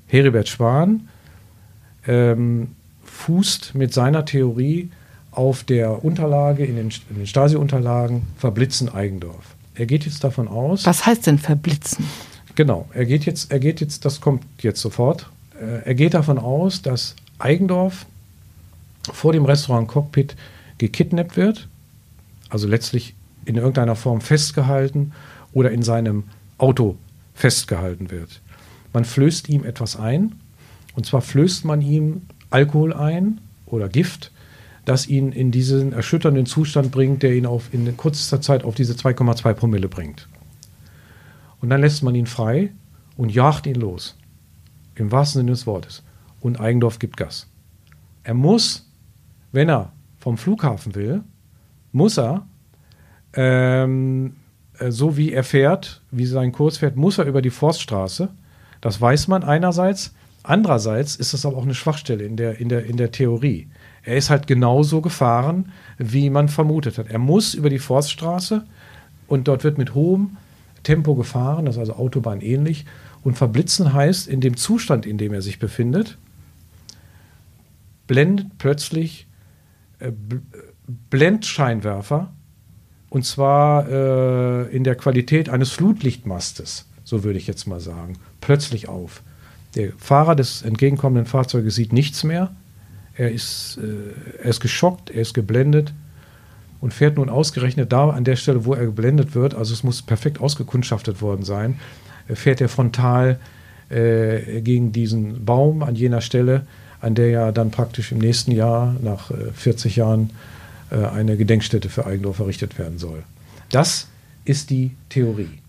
Speaker 3: Heribert Spahn ähm, fußt mit seiner Theorie auf der Unterlage, in den, in den Stasi-Unterlagen, Verblitzen Eigendorf. Er geht jetzt davon aus.
Speaker 2: Was heißt denn verblitzen?
Speaker 3: Genau, er geht jetzt, er geht jetzt, das kommt jetzt sofort. Äh, er geht davon aus, dass Eigendorf vor dem Restaurant Cockpit gekidnappt wird, also letztlich in irgendeiner Form festgehalten oder in seinem Auto festgehalten wird. Man flößt ihm etwas ein, und zwar flößt man ihm Alkohol ein oder Gift, das ihn in diesen erschütternden Zustand bringt, der ihn auf, in kürzester Zeit auf diese 2,2 Promille bringt. Und dann lässt man ihn frei und jagt ihn los. Im wahrsten Sinne des Wortes. Und Eigendorf gibt Gas. Er muss, wenn er vom Flughafen will, muss er, ähm, äh, so wie er fährt, wie sein Kurs fährt, muss er über die Forststraße. Das weiß man einerseits. Andererseits ist das aber auch eine Schwachstelle in der, in der, in der Theorie. Er ist halt genauso gefahren, wie man vermutet hat. Er muss über die Forststraße und dort wird mit hohem Tempo gefahren, das ist also Autobahn ähnlich. Und verblitzen heißt, in dem Zustand, in dem er sich befindet, blendet plötzlich äh, Blendscheinwerfer und zwar äh, in der Qualität eines Flutlichtmastes, so würde ich jetzt mal sagen, plötzlich auf. Der Fahrer des entgegenkommenden Fahrzeuges sieht nichts mehr. Er ist, äh, er ist geschockt, er ist geblendet und fährt nun ausgerechnet da an der Stelle, wo er geblendet wird, also es muss perfekt ausgekundschaftet worden sein, fährt er frontal äh, gegen diesen Baum an jener Stelle, an der ja dann praktisch im nächsten Jahr, nach äh, 40 Jahren, äh, eine Gedenkstätte für Eigendorf errichtet werden soll. Das ist die Theorie.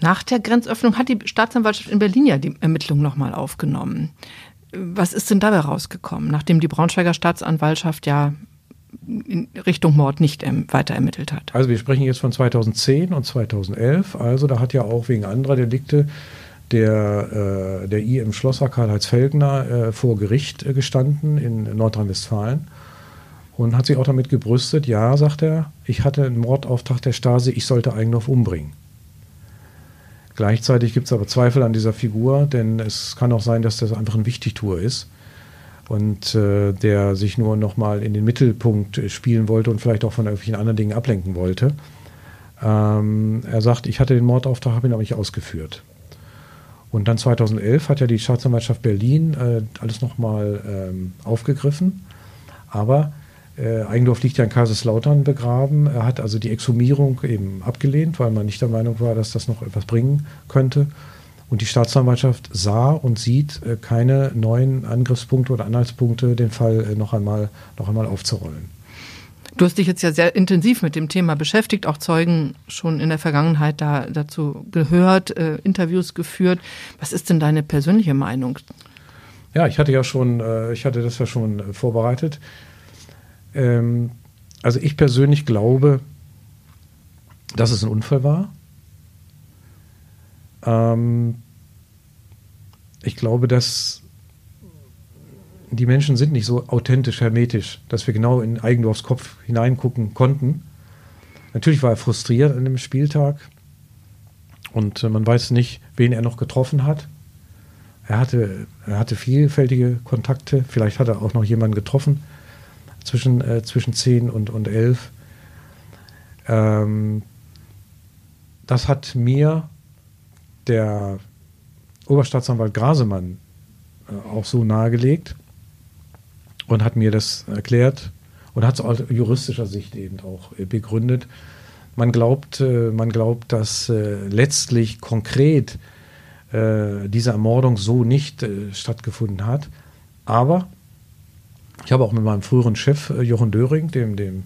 Speaker 2: Nach der Grenzöffnung hat die Staatsanwaltschaft in Berlin ja die Ermittlungen nochmal aufgenommen. Was ist denn dabei rausgekommen, nachdem die Braunschweiger Staatsanwaltschaft ja in Richtung Mord nicht weiter ermittelt hat?
Speaker 3: Also wir sprechen jetzt von 2010 und 2011. Also da hat ja auch wegen anderer Delikte der, äh, der IM Schlosser Karl-Heinz Feldner äh, vor Gericht äh, gestanden in Nordrhein-Westfalen und hat sich auch damit gebrüstet, ja, sagt er, ich hatte einen Mordauftrag der Stasi, ich sollte Eigendorf umbringen. Gleichzeitig gibt es aber Zweifel an dieser Figur, denn es kann auch sein, dass das einfach ein Wichtigtuer ist und äh, der sich nur nochmal in den Mittelpunkt spielen wollte und vielleicht auch von irgendwelchen anderen Dingen ablenken wollte. Ähm, er sagt, ich hatte den Mordauftrag, habe ihn aber nicht ausgeführt. Und dann 2011 hat ja die Staatsanwaltschaft Berlin äh, alles nochmal ähm, aufgegriffen. Aber äh, Eigendorf liegt ja in Kaiserslautern begraben. Er hat also die Exhumierung eben abgelehnt, weil man nicht der Meinung war, dass das noch etwas bringen könnte. Und die Staatsanwaltschaft sah und sieht äh, keine neuen Angriffspunkte oder Anhaltspunkte, den Fall äh, noch, einmal, noch einmal aufzurollen.
Speaker 2: Du hast dich jetzt ja sehr intensiv mit dem Thema beschäftigt, auch Zeugen schon in der Vergangenheit da, dazu gehört, äh, Interviews geführt. Was ist denn deine persönliche Meinung?
Speaker 3: Ja, ich hatte ja schon, äh, ich hatte das ja schon vorbereitet. Ähm, also ich persönlich glaube, dass es ein Unfall war. Ähm, ich glaube, dass die Menschen sind nicht so authentisch, hermetisch, dass wir genau in Eigendorfs Kopf hineingucken konnten. Natürlich war er frustriert an dem Spieltag und äh, man weiß nicht, wen er noch getroffen hat. Er hatte, er hatte vielfältige Kontakte, vielleicht hat er auch noch jemanden getroffen zwischen, äh, zwischen 10 und, und 11. Ähm, das hat mir der Oberstaatsanwalt Grasemann äh, auch so nahegelegt und hat mir das erklärt und hat es aus juristischer Sicht eben auch äh, begründet. Man glaubt, äh, man glaubt, dass letztlich konkret diese Ermordung so nicht stattgefunden hat. Aber ich habe auch mit meinem früheren Chef Jochen Döring, dem, dem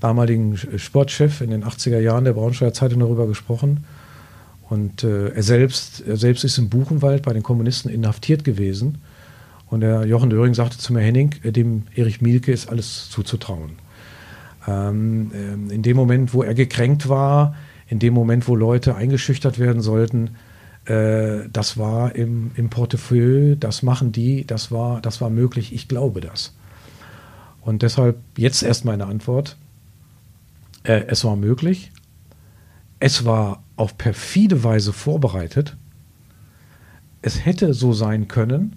Speaker 3: damaligen Sportchef in den 80er Jahren der Braunschweiger Zeitung darüber gesprochen. Und äh, er, selbst, er selbst ist im Buchenwald bei den Kommunisten inhaftiert gewesen. Und der Jochen Döring sagte zu mir, Henning, äh, dem Erich Mielke ist alles zuzutrauen. Ähm, ähm, in dem Moment, wo er gekränkt war, in dem Moment, wo Leute eingeschüchtert werden sollten, äh, das war im, im Portefeuille, das machen die, das war, das war möglich, ich glaube das. Und deshalb jetzt erst meine Antwort. Äh, es war möglich. Es war auf perfide Weise vorbereitet. Es hätte so sein können.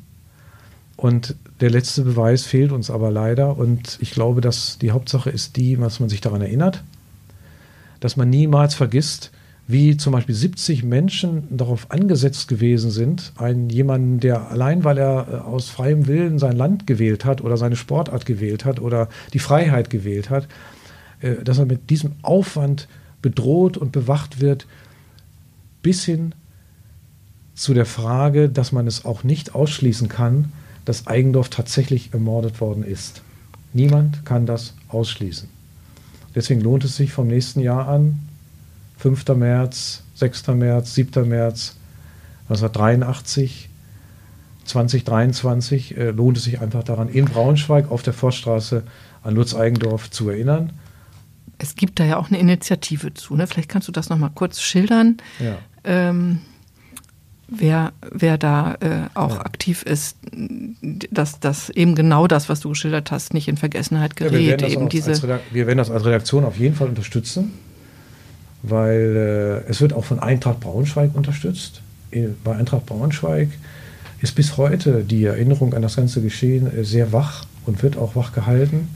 Speaker 3: Und der letzte Beweis fehlt uns aber leider. Und ich glaube, dass die Hauptsache ist die, was man sich daran erinnert, dass man niemals vergisst, wie zum Beispiel 70 Menschen darauf angesetzt gewesen sind, einen jemanden, der allein, weil er äh, aus freiem Willen sein Land gewählt hat oder seine Sportart gewählt hat oder die Freiheit gewählt hat, äh, dass er mit diesem Aufwand bedroht und bewacht wird, bis hin zu der Frage, dass man es auch nicht ausschließen kann, dass Eigendorf tatsächlich ermordet worden ist. Niemand kann das ausschließen. Deswegen lohnt es sich vom nächsten Jahr an, 5. März, 6. März, 7. März 1983, 2023 äh, lohnt es sich einfach daran, in Braunschweig auf der Forststraße an Lutz Eigendorf zu erinnern.
Speaker 2: Es gibt da ja auch eine Initiative zu. Ne? Vielleicht kannst du das noch mal kurz schildern. Ja. Ähm, wer, wer da äh, auch ja. aktiv ist, dass, dass eben genau das, was du geschildert hast, nicht in Vergessenheit gerät. Ja, wir, werden diese
Speaker 3: wir werden das als Redaktion auf jeden Fall unterstützen weil äh, es wird auch von Eintracht Braunschweig unterstützt. Äh, bei Eintracht Braunschweig ist bis heute die Erinnerung an das ganze Geschehen äh, sehr wach und wird auch wach gehalten,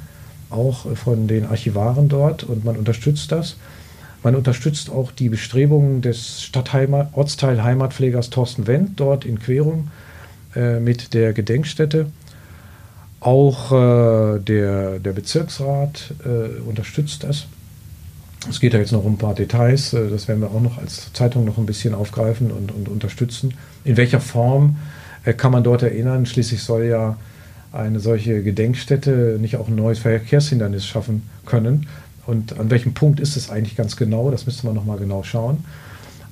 Speaker 3: auch von den Archivaren dort und man unterstützt das. Man unterstützt auch die Bestrebungen des Stadtheimat, Ortsteilheimatpflegers Thorsten Wendt dort in Querung äh, mit der Gedenkstätte. Auch äh, der, der Bezirksrat äh, unterstützt das. Es geht ja jetzt noch um ein paar Details, äh, das werden wir auch noch als Zeitung noch ein bisschen aufgreifen und, und unterstützen. In welcher Form äh, kann man dort erinnern? Schließlich soll ja eine solche Gedenkstätte nicht auch ein neues Verkehrshindernis schaffen können. Und an welchem Punkt ist es eigentlich ganz genau? Das müsste man nochmal genau schauen.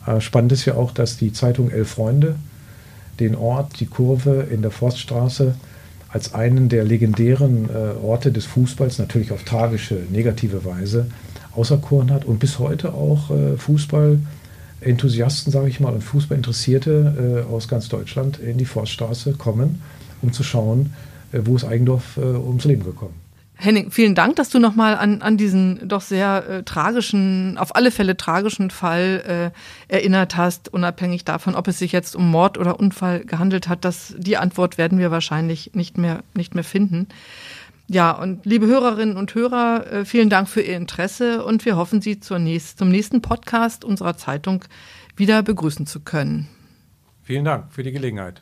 Speaker 3: Äh, spannend ist ja auch, dass die Zeitung Elf Freunde den Ort, die Kurve in der Forststraße als einen der legendären Orte des Fußballs, natürlich auf tragische, negative Weise, auserkoren hat und bis heute auch äh, Fußball-Enthusiasten, sage ich mal, und Fußballinteressierte äh, aus ganz Deutschland in die Forststraße kommen, um zu schauen, äh, wo ist Eigendorf äh, ums Leben gekommen.
Speaker 2: Henning, vielen Dank, dass du nochmal an, an diesen doch sehr äh, tragischen, auf alle Fälle tragischen Fall äh, erinnert hast, unabhängig davon, ob es sich jetzt um Mord oder Unfall gehandelt hat. Das, die Antwort werden wir wahrscheinlich nicht mehr, nicht mehr finden. Ja, und liebe Hörerinnen und Hörer, äh, vielen Dank für Ihr Interesse und wir hoffen, Sie zur nächst, zum nächsten Podcast unserer Zeitung wieder begrüßen zu können.
Speaker 3: Vielen Dank für die Gelegenheit.